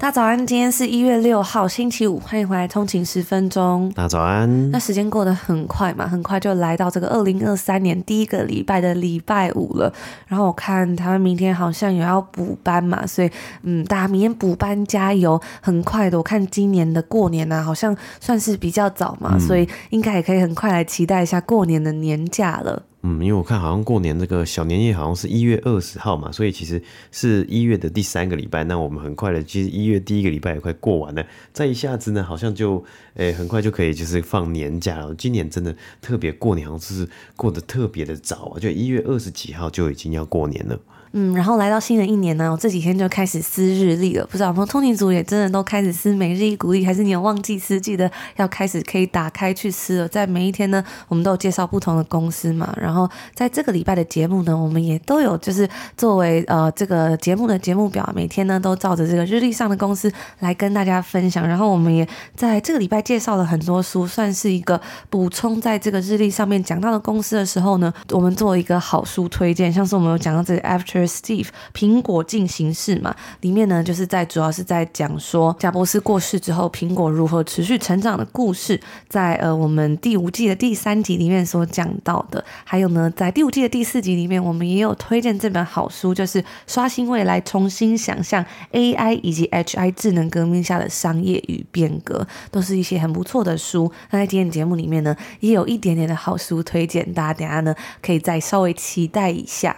大家早安，今天是一月六号，星期五，欢迎回来通勤十分钟。大家早安。那时间过得很快嘛，很快就来到这个二零二三年第一个礼拜的礼拜五了。然后我看台湾明天好像也要补班嘛，所以嗯，大家明天补班加油。很快的，我看今年的过年呢、啊，好像算是比较早嘛，嗯、所以应该也可以很快来期待一下过年的年假了。嗯，因为我看好像过年这个小年夜好像是一月二十号嘛，所以其实是一月的第三个礼拜。那我们很快的，其实一月第一个礼拜也快过完了，再一下子呢，好像就诶、很快就可以就是放年假了。今年真的特别过年，好像是过得特别的早啊，就一月二十几号就已经要过年了。嗯，然后来到新的一年呢，我这几天就开始撕日历了。不知道我们通勤族也真的都开始撕每日一鼓励，还是你有忘记撕，记得要开始可以打开去撕了。在每一天呢，我们都有介绍不同的公司嘛。然后在这个礼拜的节目呢，我们也都有就是作为呃这个节目的节目表，每天呢都照着这个日历上的公司来跟大家分享。然后我们也在这个礼拜介绍了很多书，算是一个补充在这个日历上面讲到的公司的时候呢，我们做一个好书推荐，像是我们有讲到这个 After。Steve 苹果进行式嘛，里面呢就是在主要是在讲说贾伯斯过世之后，苹果如何持续成长的故事，在呃我们第五季的第三集里面所讲到的，还有呢在第五季的第四集里面，我们也有推荐这本好书，就是刷新未来，重新想象 AI 以及 HI 智能革命下的商业与变革，都是一些很不错的书。那在今天节目里面呢，也有一点点的好书推荐，大家等下呢可以再稍微期待一下。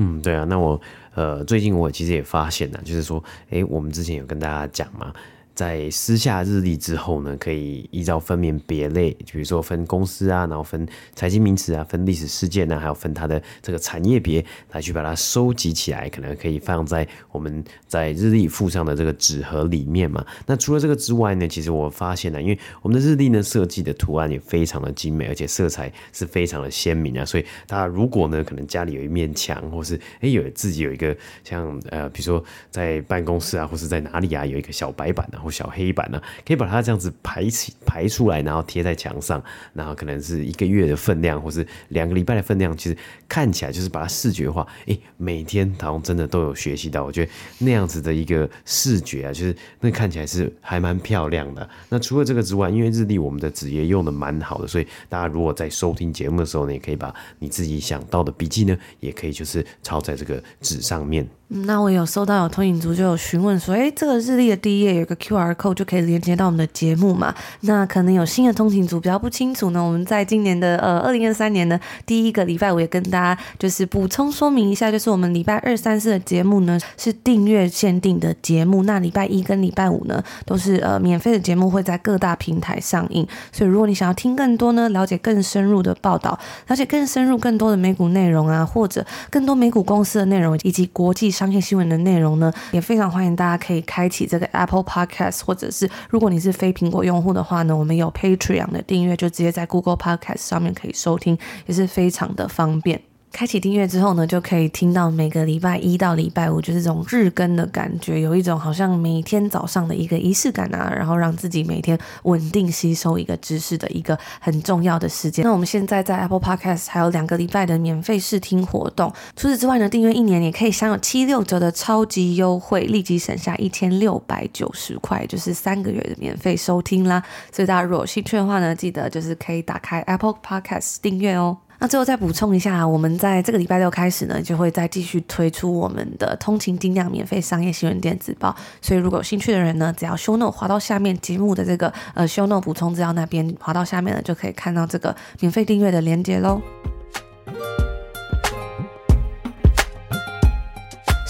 嗯，对啊，那我呃最近我其实也发现了，就是说，哎，我们之前有跟大家讲嘛。在撕下日历之后呢，可以依照分门别类，比如说分公司啊，然后分财经名词啊，分历史事件啊，还有分它的这个产业别，来去把它收集起来，可能可以放在我们在日历附上的这个纸盒里面嘛。那除了这个之外呢，其实我发现呢，因为我们的日历呢设计的图案也非常的精美，而且色彩是非常的鲜明啊，所以大家如果呢可能家里有一面墙，或是哎有自己有一个像呃比如说在办公室啊，或是在哪里啊有一个小白板啊。小黑板呢、啊，可以把它这样子排起排出来，然后贴在墙上，然后可能是一个月的分量，或是两个礼拜的分量，其实看起来就是把它视觉化。哎、欸，每天好像真的都有学习到，我觉得那样子的一个视觉啊，就是那看起来是还蛮漂亮的。那除了这个之外，因为日历我们的纸也用的蛮好的，所以大家如果在收听节目的时候呢，也可以把你自己想到的笔记呢，也可以就是抄在这个纸上面。那我有收到有通勤族就有询问说，哎，这个日历的第一页有个 QR code 就可以连接到我们的节目嘛？那可能有新的通勤族比较不清楚呢。我们在今年的呃二零二三年的第一个礼拜，我也跟大家就是补充说明一下，就是我们礼拜二、三、四的节目呢是订阅限定的节目，那礼拜一跟礼拜五呢都是呃免费的节目，会在各大平台上映。所以如果你想要听更多呢，了解更深入的报道，了解更深入更多的美股内容啊，或者更多美股公司的内容以及国际。相信新闻的内容呢，也非常欢迎大家可以开启这个 Apple Podcast，或者是如果你是非苹果用户的话呢，我们有 Patreon 的订阅，就直接在 Google Podcast 上面可以收听，也是非常的方便。开启订阅之后呢，就可以听到每个礼拜一到礼拜五就是这种日更的感觉，有一种好像每天早上的一个仪式感啊，然后让自己每天稳定吸收一个知识的一个很重要的时间。那我们现在在 Apple Podcast 还有两个礼拜的免费试听活动，除此之外呢，订阅一年也可以享有七六折的超级优惠，立即省下一千六百九十块，就是三个月的免费收听啦。所以大家如果有兴趣的话呢，记得就是可以打开 Apple Podcast 订阅哦。那最后再补充一下，我们在这个礼拜六开始呢，就会再继续推出我们的通勤精量免费商业新闻电子报。所以如果有兴趣的人呢，只要 show note 滑到下面节目的这个呃 show note 补充资料那边滑到下面呢，就可以看到这个免费订阅的链接喽。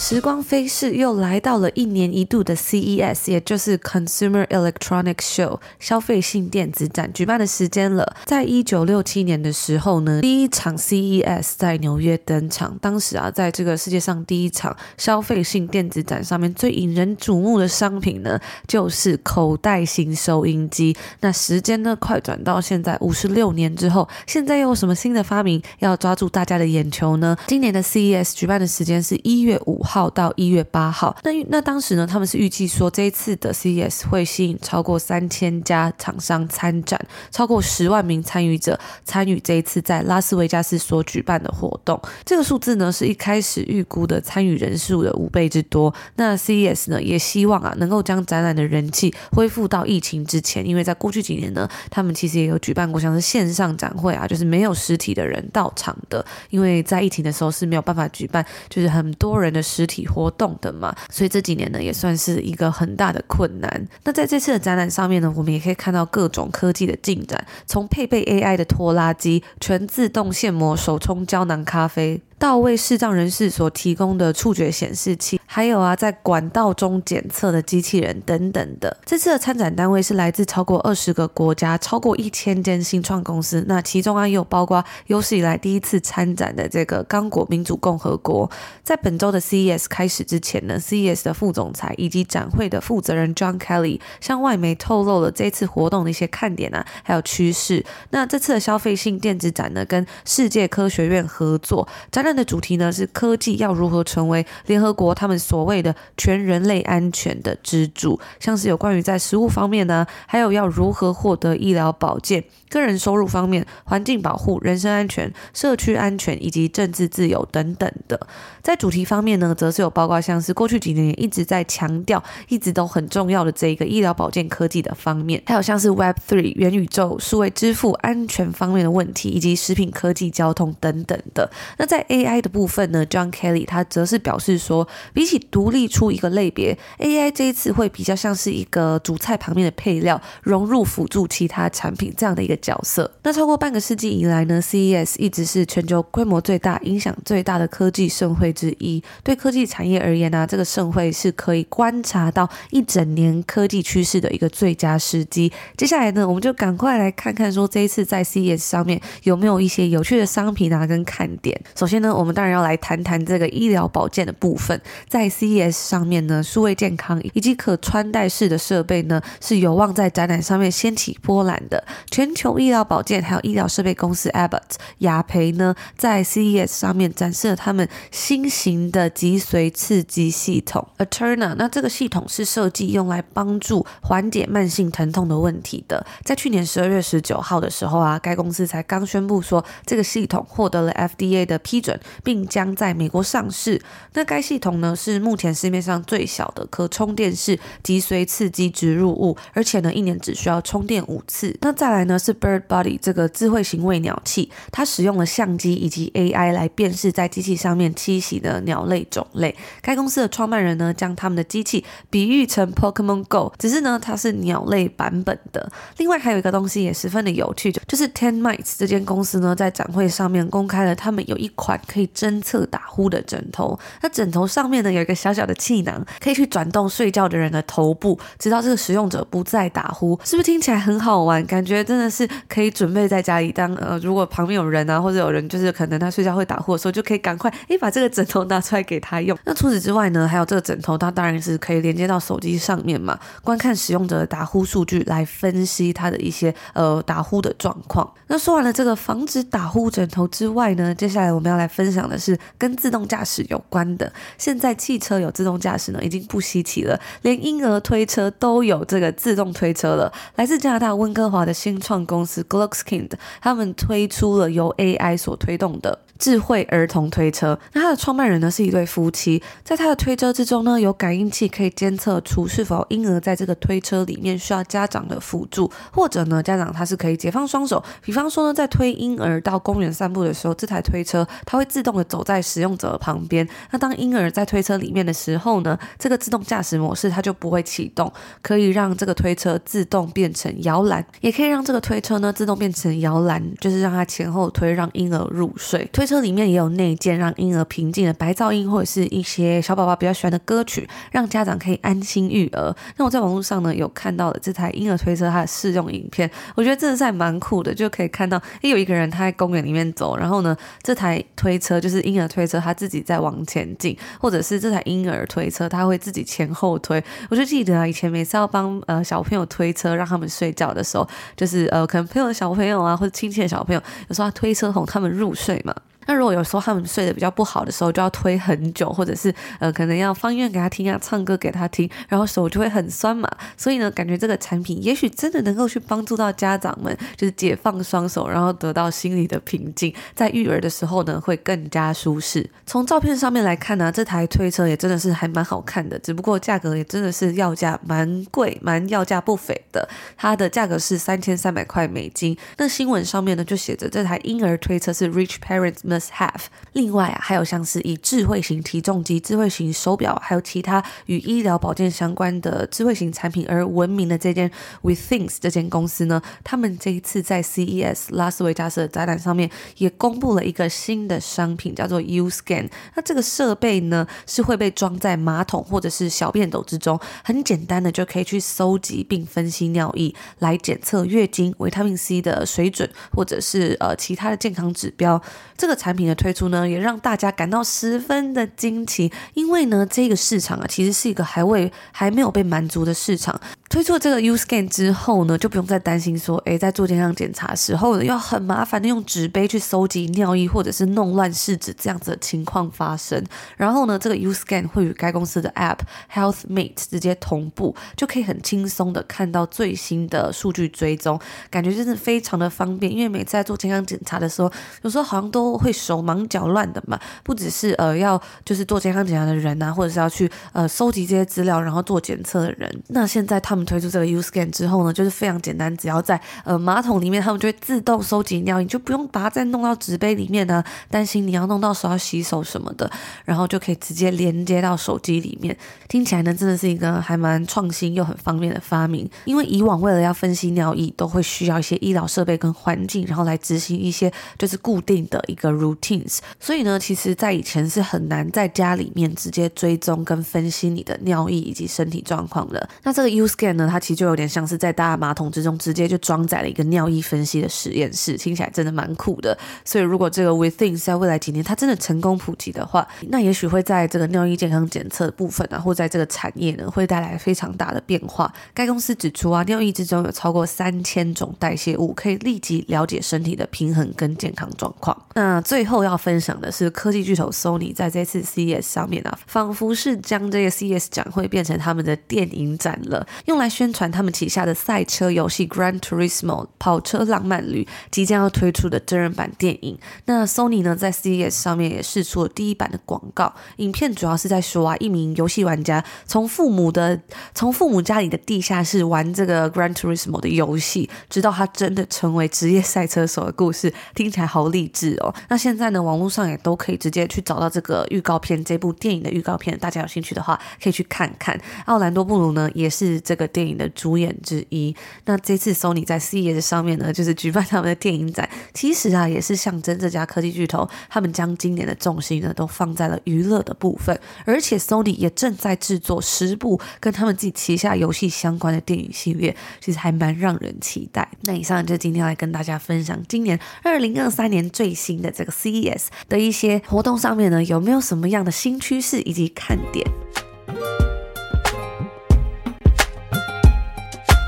时光飞逝，又来到了一年一度的 CES，也就是 Consumer Electronics Show 消费性电子展举办的时间了。在一九六七年的时候呢，第一场 CES 在纽约登场。当时啊，在这个世界上第一场消费性电子展上面最引人瞩目的商品呢，就是口袋型收音机。那时间呢，快转到现在五十六年之后，现在又有什么新的发明要抓住大家的眼球呢？今年的 CES 举办的时间是一月五号到一月八号，那那当时呢，他们是预计说这一次的 CES 会吸引超过三千家厂商参展，超过十万名参与者参与这一次在拉斯维加斯所举办的活动。这个数字呢，是一开始预估的参与人数的五倍之多。那 CES 呢，也希望啊，能够将展览的人气恢复到疫情之前，因为在过去几年呢，他们其实也有举办过像是线上展会啊，就是没有实体的人到场的，因为在疫情的时候是没有办法举办，就是很多人的实体活动的嘛，所以这几年呢也算是一个很大的困难。那在这次的展览上面呢，我们也可以看到各种科技的进展，从配备 AI 的拖拉机、全自动现磨手冲胶囊咖啡。到为视障人士所提供的触觉显示器，还有啊，在管道中检测的机器人等等的。这次的参展单位是来自超过二十个国家，超过一千间新创公司。那其中啊，也有包括有史以来第一次参展的这个刚果民主共和国。在本周的 CES 开始之前呢，CES 的副总裁以及展会的负责人 John Kelly 向外媒透露了这次活动的一些看点啊，还有趋势。那这次的消费性电子展呢，跟世界科学院合作展。的主题呢，是科技要如何成为联合国他们所谓的全人类安全的支柱，像是有关于在食物方面呢，还有要如何获得医疗保健。个人收入方面、环境保护、人身安全、社区安全以及政治自由等等的，在主题方面呢，则是有包括像是过去几年一直在强调、一直都很重要的这一个医疗保健科技的方面，还有像是 Web Three 元宇宙、数位支付、安全方面的问题，以及食品科技、交通等等的。那在 AI 的部分呢，John Kelly 他则是表示说，比起独立出一个类别，AI 这一次会比较像是一个主菜旁边的配料，融入辅助其他产品这样的一个。角色。那超过半个世纪以来呢，CES 一直是全球规模最大、影响最大的科技盛会之一。对科技产业而言呢、这个盛会是可以观察到一整年科技趋势的一个最佳时机。接下来呢，我们就赶快来看看说这一次在 CES 上面有没有一些有趣的商品啊跟看点。首先呢，我们当然要来谈谈这个医疗保健的部分。在 CES 上面呢，数位健康以及可穿戴式的设备呢，是有望在展览上面掀起波澜的。全球医疗保健还有医疗设备公司 Abbott 雅培呢，在 CES 上面展示了他们新新型的脊髓刺激系统，Aterna。那这个系统是设计用来帮助缓解慢性疼痛的问题的。在去年十二月十九号的时候啊，该公司才刚宣布说这个系统获得了 FDA 的批准，并将在美国上市。那该系统呢，是目前市面上最小的可充电式脊髓刺激植入物，而且呢，一年只需要充电五次。那再来呢是。Bird Body 这个智慧型喂鸟器，它使用了相机以及 AI 来辨识在机器上面栖的鸟类种类。该公司的创办人呢，将他们的机器比喻成 Pokemon Go，只是呢，它是鸟类版本的。另外还有一个东西也十分的有趣，就是 Ten Mites 这间公司呢，在展会上面公开了他们有一款可以侦测打呼的枕头。那枕头上面呢，有一个小小的气囊，可以去转动睡觉的人的头部，直到这个使用者不再打呼。是不是听起来很好玩？感觉真的是。可以准备在家里当呃，如果旁边有人啊，或者有人就是可能他睡觉会打呼的时候，就可以赶快诶把这个枕头拿出来给他用。那除此之外呢，还有这个枕头，它当然是可以连接到手机上面嘛，观看使用者的打呼数据，来分析他的一些呃打呼的状况。那说完了这个防止打呼枕头之外呢，接下来我们要来分享的是跟自动驾驶有关的。现在汽车有自动驾驶呢，已经不稀奇了，连婴儿推车都有这个自动推车了。来自加拿大温哥华的新创公司。Glokskind 他们推出了由 AI 所推动的。智慧儿童推车，那它的创办人呢是一对夫妻，在他的推车之中呢，有感应器可以监测出是否婴儿在这个推车里面需要家长的辅助，或者呢，家长他是可以解放双手，比方说呢，在推婴儿到公园散步的时候，这台推车它会自动的走在使用者的旁边。那当婴儿在推车里面的时候呢，这个自动驾驶模式它就不会启动，可以让这个推车自动变成摇篮，也可以让这个推车呢自动变成摇篮，就是让它前后推，让婴儿入睡推。车里面也有内建让婴儿平静的白噪音，或者是一些小宝宝比较喜欢的歌曲，让家长可以安心育儿。那我在网络上呢有看到了这台婴儿推车它的试用影片，我觉得真的是还蛮酷的，就可以看到，诶，有一个人他在公园里面走，然后呢这台推车就是婴儿推车，他自己在往前进，或者是这台婴儿推车他会自己前后推。我就记得啊，以前每次要帮呃小朋友推车让他们睡觉的时候，就是呃可能朋友的小朋友啊或者亲戚的小朋友，有时候他推车哄他们入睡嘛。那如果有时候他们睡得比较不好的时候，就要推很久，或者是呃可能要放音乐给他听啊，唱歌给他听，然后手就会很酸嘛。所以呢，感觉这个产品也许真的能够去帮助到家长们，就是解放双手，然后得到心里的平静，在育儿的时候呢会更加舒适。从照片上面来看呢、这台推车也真的是还蛮好看的，只不过价格也真的是要价蛮贵，蛮要价不菲的。它的价格是三千三百块美金。那新闻上面呢就写着这台婴儿推车是 Rich Parents have 另外啊，还有像是以智慧型体重机、智慧型手表，还有其他与医疗保健相关的智慧型产品而闻名的这间 Withings 这间公司呢，他们这一次在 CES 拉斯维加斯的展览上面也公布了一个新的商品，叫做 U-Scan。那这个设备呢是会被装在马桶或者是小便斗之中，很简单的就可以去搜集并分析尿液，来检测月经、维他命 C 的水准，或者是呃其他的健康指标。这个产产品的推出呢，也让大家感到十分的惊奇，因为呢，这个市场啊，其实是一个还未还没有被满足的市场。推出了这个 U-Scan 之后呢，就不用再担心说，诶，在做健康检查时候呢，要很麻烦的用纸杯去搜集尿液，或者是弄乱试纸这样子的情况发生。然后呢，这个 U-Scan 会与该公司的 App Healthmate 直接同步，就可以很轻松的看到最新的数据追踪，感觉真的非常的方便。因为每次在做健康检查的时候，有时候好像都会手忙脚乱的嘛，不只是呃要就是做健康检查的人啊，或者是要去呃收集这些资料然后做检测的人，那现在他们推出这个 U-Scan 之后呢，就是非常简单，只要在呃马桶里面，他们就会自动收集尿，液就不用把它再弄到纸杯里面呢，担心你要弄到手要洗手什么的，然后就可以直接连接到手机里面。听起来呢，真的是一个还蛮创新又很方便的发明。因为以往为了要分析尿液，都会需要一些医疗设备跟环境，然后来执行一些就是固定的一个 routines。所以呢，其实在以前是很难在家里面直接追踪跟分析你的尿液以及身体状况的。那这个 U-Scan 呢，它其实就有点像是在大马桶之中直接就装载了一个尿液分析的实验室，听起来真的蛮酷的。所以如果这个 Within 在未来几年它真的成功普及的话，那也许会在这个尿液健康检测部分啊，或在这个产业呢，会带来非常大的变化。该公司指出啊，尿液之中有超过三千种代谢物，可以立即了解身体的平衡跟健康状况。那最后要分享的是科技巨头 Sony 在这次 CES 上面啊，仿佛是将这个 CES 展会变成他们的电影展了，用来宣传他们旗下的赛车游戏 Gran Turismo 跑车浪漫旅即将要推出的真人版电影。那 Sony 呢，在 CES 上面也试出了第一版的广告，影片主要是在说啊，一名游戏玩家从父母的从父母家里的地下室玩这个 Gran Turismo 的游戏，直到他真的成为职业赛车手的故事，听起来好励志哦。那现在呢，网络上也都可以直接去找到这个预告片，这部电影的预告片，大家有兴趣的话可以去看看。奥兰多·布鲁呢，也是这个电影的主演之一。那这次 Sony 在 CES 上面呢，就是举办他们的电影展，其实啊，也是象征这家科技巨头，他们将今年的重心呢，都放在了娱乐的部分。而且 Sony 也正在制作十部跟他们自己旗下游戏相关的电影系列，其实还蛮让人期待。那以上就今天来跟大家分享今年二零二三年最新的这个 CES 的一些活动上面呢，有没有什么样的新趋势以及看点？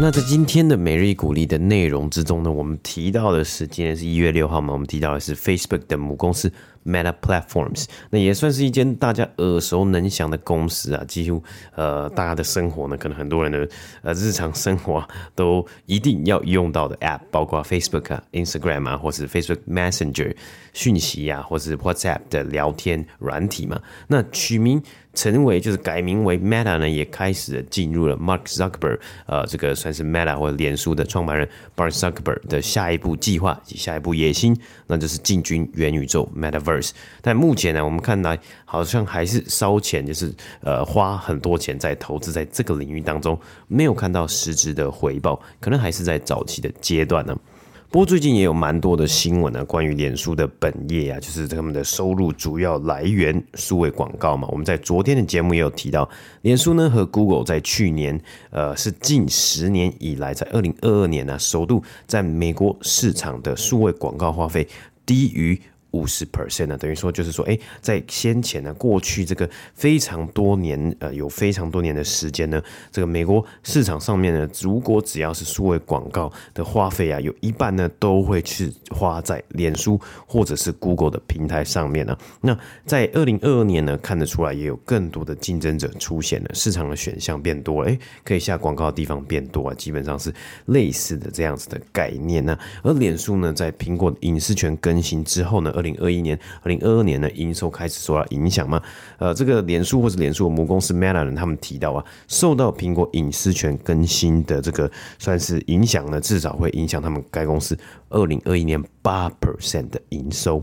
那在今天的每日鼓励的内容之中呢，我们提到的是今天是一月六号嘛，我们提到的是 Facebook 的母公司 Meta Platforms，那也算是一间大家耳熟能详的公司啊，几乎呃大家的生活呢，可能很多人的呃日常生活，都一定要用到的 App，包括 Facebook 啊、Instagram 啊，或是 Facebook Messenger 讯息啊，或是 WhatsApp 的聊天软体嘛，那取名。成为就是改名为 Meta 呢，也开始进入了 Mark Zuckerberg，呃，这个算是 Meta 或者脸书的创办人 Mark Zuckerberg 的下一步计划及下一步野心，那就是进军元宇宙 Metaverse。但目前呢，我们看来好像还是烧钱，就是呃花很多钱在投资在这个领域当中，没有看到实质的回报，可能还是在早期的阶段呢。不过最近也有蛮多的新闻呢，关于脸书的本业啊，就是他们的收入主要来源数位广告嘛。我们在昨天的节目也有提到，脸书呢和 Google 在去年，呃，是近十年以来，在二零二二年呢，首度在美国市场的数位广告花费低于。五十 percent 呢，等于说就是说，哎，在先前呢，过去这个非常多年，呃，有非常多年的时间呢，这个美国市场上面呢，如果只要是数位广告的花费啊，有一半呢都会去花在脸书或者是 Google 的平台上面呢。那在二零二二年呢，看得出来也有更多的竞争者出现了，市场的选项变多了，哎，可以下广告的地方变多啊，基本上是类似的这样子的概念呢。而脸书呢，在苹果的隐私权更新之后呢，二零二一年、二零二二年的，营收开始受到影响吗？呃，这个脸书或者脸书母公司 Meta 人，他们提到啊，受到苹果隐私权更新的这个算是影响呢，至少会影响他们该公司二零二一年八 percent 的营收。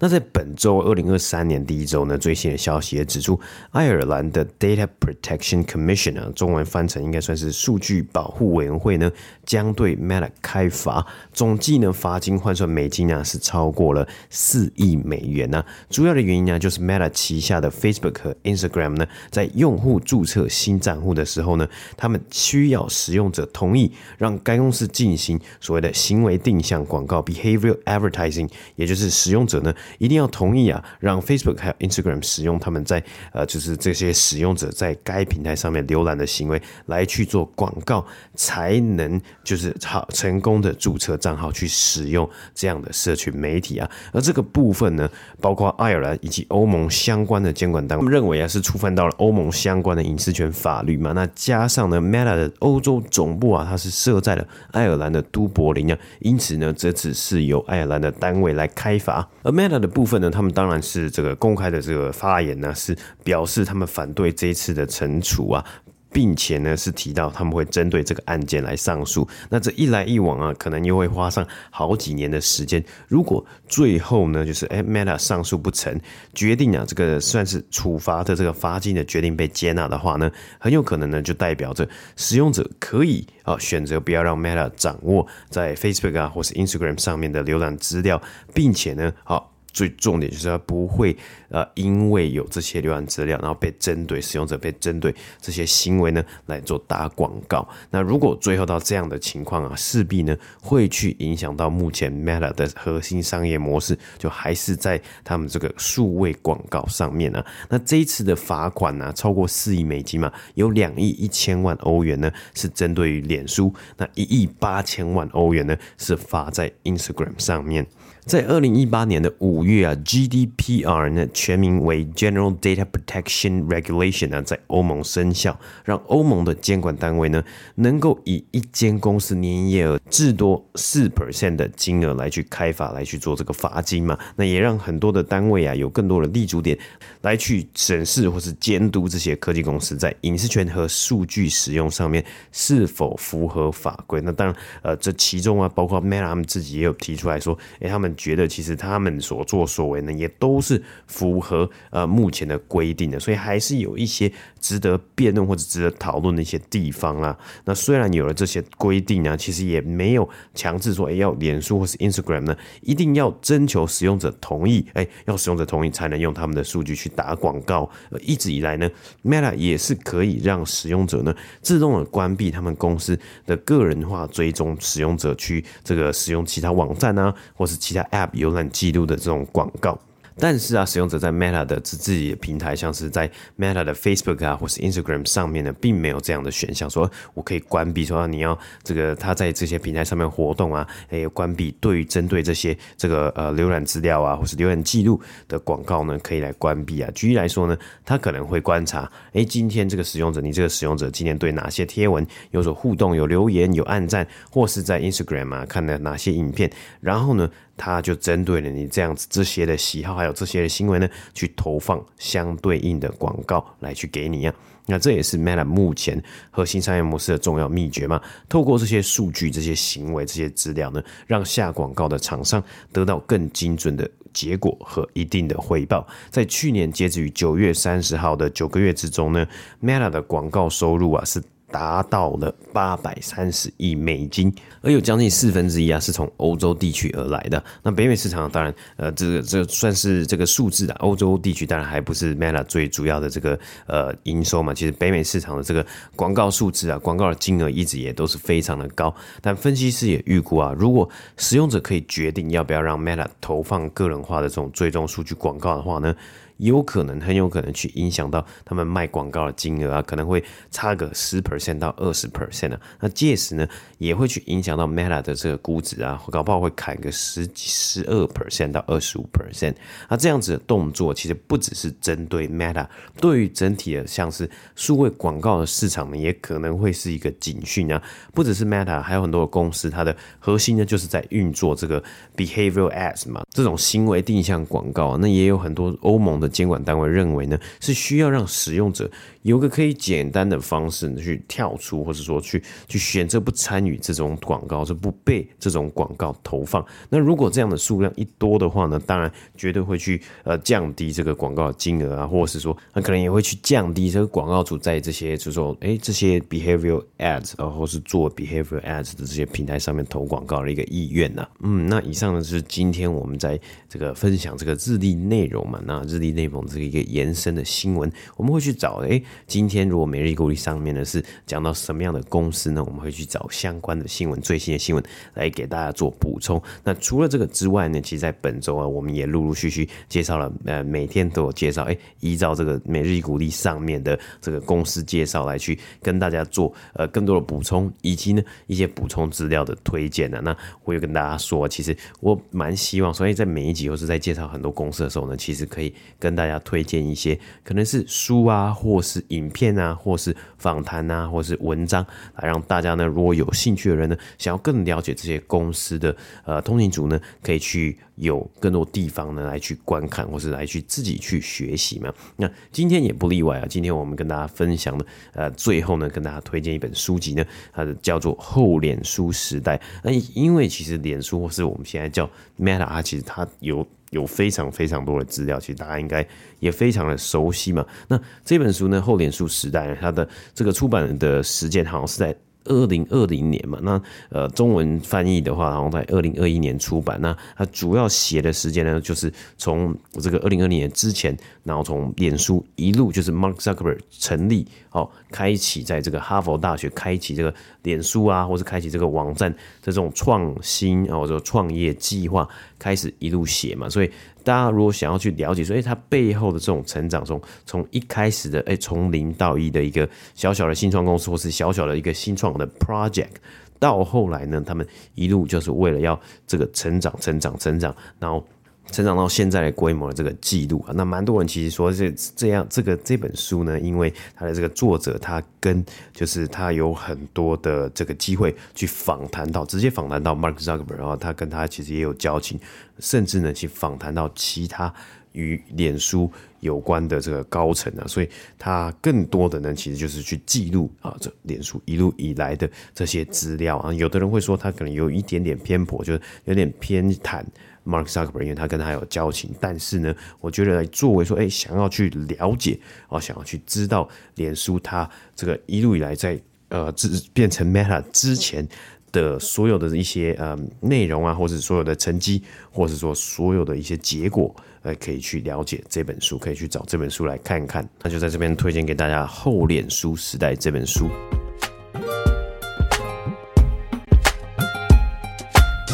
那在本周二零二三年第一周呢，最新的消息也指出，爱尔兰的 Data Protection Commission 啊，中文翻成应该算是数据保护委员会呢，将对 Meta 开罚，总计呢罚金换算美金啊是超过了四亿美元呢、主要的原因呢，就是 Meta 旗下的 Facebook 和 Instagram 呢，在用户注册新账户的时候呢，他们需要使用者同意，让该公司进行所谓的行为定向广告 （Behavior Advertising），也就是使用者呢。一定要同意啊，让 Facebook 还有 Instagram 使用他们在呃，就是这些使用者在该平台上面浏览的行为来去做广告，才能就是好成功的注册账号去使用这样的社群媒体啊。而这个部分呢，包括爱尔兰以及欧盟相关的监管单位，他们认为啊是触犯到了欧盟相关的隐私权法律嘛。那加上呢，Meta 的欧洲总部啊，它是设在了爱尔兰的都柏林啊，因此呢，这次是由爱尔兰的单位来开罚，而 Meta。的部分呢，他们当然是这个公开的这个发言呢，是表示他们反对这一次的惩处啊，并且呢是提到他们会针对这个案件来上诉。那这一来一往啊，可能又会花上好几年的时间。如果最后呢，就是哎，Meta 上诉不成，决定啊这个算是处罚的这个罚金的决定被接纳的话呢，很有可能呢就代表着使用者可以啊选择不要让 Meta 掌握在 Facebook 啊或是 Instagram 上面的浏览资料，并且呢好。最重点就是它不会呃，因为有这些浏览资料，然后被针对使用者被针对这些行为呢来做打广告。那如果最后到这样的情况啊，势必呢会去影响到目前 Meta 的核心商业模式，就还是在他们这个数位广告上面呢、啊。那这一次的罚款呢、啊，超过四亿美金嘛，有两亿一千万欧元呢是针对于脸书，那一亿八千万欧元呢是罚在 Instagram 上面。在二零一八年的五月啊，GDPR 呢全名为 General Data Protection Regulation 呢，在欧盟生效，让欧盟的监管单位呢能够以一间公司年营业额至多四 percent 的金额来去开罚，来去做这个罚金嘛。那也让很多的单位啊有更多的立足点来去审视或是监督这些科技公司在隐私权和数据使用上面是否符合法规。那当然，呃，这其中啊，包括 Meta 他们自己也有提出来说，诶，他们。觉得其实他们所作所为呢，也都是符合呃目前的规定的，所以还是有一些值得辩论或者值得讨论的一些地方啦。那虽然有了这些规定呢，其实也没有强制说，哎，要脸书或是 Instagram 呢，一定要征求使用者同意，哎，要使用者同意才能用他们的数据去打广告。一直以来呢，Meta 也是可以让使用者呢自动的关闭他们公司的个人化追踪使用者去这个使用其他网站啊，或是其他。App 浏览记录的这种广告。但是啊，使用者在 Meta 的自自己的平台，像是在 Meta 的 Facebook 啊，或是 Instagram 上面呢，并没有这样的选项，说我可以关闭，说你要这个他在这些平台上面活动啊，诶，关闭对于针对这些这个呃浏览资料啊，或是浏览记录的广告呢，可以来关闭啊。举例来说呢，他可能会观察，诶，今天这个使用者，你这个使用者今天对哪些贴文有所互动，有留言，有按赞，或是在 Instagram 啊看了哪些影片，然后呢，他就针对了你这样子这些的喜好，还有这些的行为呢，去投放相对应的广告来去给你啊。那这也是 Meta 目前核心商业模式的重要秘诀嘛。透过这些数据、这些行为、这些资料呢，让下广告的厂商得到更精准的结果和一定的回报。在去年截止于九月三十号的九个月之中呢，Meta 的广告收入啊是。达到了八百三十亿美金，而有将近四分之一啊是从欧洲地区而来的。那北美市场当然，呃，这个这算是这个数字的。欧洲地区当然还不是 Meta 最主要的这个呃营收嘛。其实北美市场的这个广告数字啊，广告的金额一直也都是非常的高。但分析师也预估啊，如果使用者可以决定要不要让 Meta 投放个人化的这种追踪数据广告的话呢，有可能，很有可能去影响到他们卖广告的金额啊，可能会差个十 percent 到二十 percent 啊。那届时呢，也会去影响到 Meta 的这个估值啊，搞不好会砍个十十二 percent 到二十五 percent。那这样子的动作，其实不只是针对 Meta，对于整体的像是数位广告的市场呢，也可能会是一个警讯啊。不只是 Meta，还有很多的公司，它的核心呢，就是在运作这个 behavioral ads 嘛，这种行为定向广告。那也有很多欧盟的。监管单位认为呢，是需要让使用者有个可以简单的方式去跳出，或者说去去选择不参与这种广告，是不被这种广告投放。那如果这样的数量一多的话呢，当然绝对会去呃降低这个广告的金额啊，或者是说那可能也会去降低这个广告主在这些就是说哎这些 behavioral ads 啊，或是做 behavioral ads 的这些平台上面投广告的一个意愿呐。嗯，那以上呢是今天我们在这个分享这个日历内容嘛，那日历。内容这个一个延伸的新闻，我们会去找。哎，今天如果每日一股历上面呢是讲到什么样的公司呢？我们会去找相关的新闻，最新的新闻来给大家做补充。那除了这个之外呢，其实在本周啊，我们也陆陆续续介绍了，呃，每天都有介绍。哎，依照这个每日一股历上面的这个公司介绍来去跟大家做呃更多的补充，以及呢一些补充资料的推荐呢。那我有跟大家说，其实我蛮希望，所以在每一集或是在介绍很多公司的时候呢，其实可以跟跟大家推荐一些可能是书啊，或是影片啊，或是访谈啊，或是文章，来让大家呢，如果有兴趣的人呢，想要更了解这些公司的呃通勤族呢，可以去有更多地方呢来去观看，或是来去自己去学习嘛。那今天也不例外啊，今天我们跟大家分享的呃，最后呢，跟大家推荐一本书籍呢，它的叫做《后脸书时代》。那因为其实脸书或是我们现在叫 Meta，它其实它有。有非常非常多的资料，其实大家应该也非常的熟悉嘛。那这本书呢，《后脸书时代》它的这个出版的时间好像是在二零二零年嘛。那呃，中文翻译的话，然后在二零二一年出版。那它主要写的时间呢，就是从这个二零二零年之前，然后从脸书一路就是 Mark Zuckerberg 成立，哦，开启在这个哈佛大学开启这个脸书啊，或是开启这个网站的这种创新啊，或者创业计划。开始一路写嘛，所以大家如果想要去了解说，哎，它背后的这种成长中，从一开始的哎从零到一的一个小小的新创公司，或是小小的一个新创的 project，到后来呢，他们一路就是为了要这个成长、成长、成长，然后。成长到现在的规模的这个记录啊，那蛮多人其实说这这样这个这本书呢，因为他的这个作者他跟就是他有很多的这个机会去访谈到，直接访谈到 Mark Zuckerberg，然后他跟他其实也有交情，甚至呢去访谈到其他与脸书有关的这个高层啊，所以他更多的呢其实就是去记录啊这脸书一路以来的这些资料啊，有的人会说他可能有一点点偏颇，就是有点偏袒。Mark Zuckerberg，因为他跟他有交情，但是呢，我觉得作为说，哎、欸，想要去了解哦，想要去知道脸书它这个一路以来在呃之，变成 Meta 之前的所有的一些呃内容啊，或者所有的成绩，或者说所有的一些结果，呃，可以去了解这本书，可以去找这本书来看看。那就在这边推荐给大家《厚脸书时代》这本书。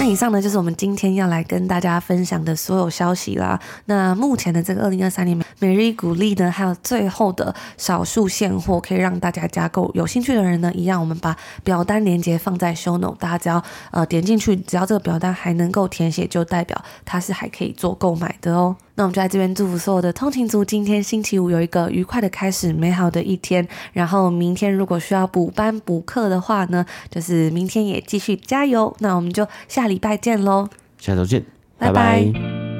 以上呢，就是我们今天要来跟大家分享的所有消息啦。那目前的这个二零二三年每日一鼓励呢，还有最后的少数现货，可以让大家加购。有兴趣的人呢，一样我们把表单链接放在 show note，大家只要呃点进去，只要这个表单还能够填写，就代表它是还可以做购买的哦。那我们就在这边祝福所有的通勤族，今天星期五有一个愉快的开始，美好的一天。然后明天如果需要补班补课的话呢，就是明天也继续加油。那我们就下礼拜见喽，下周见，拜拜。拜拜。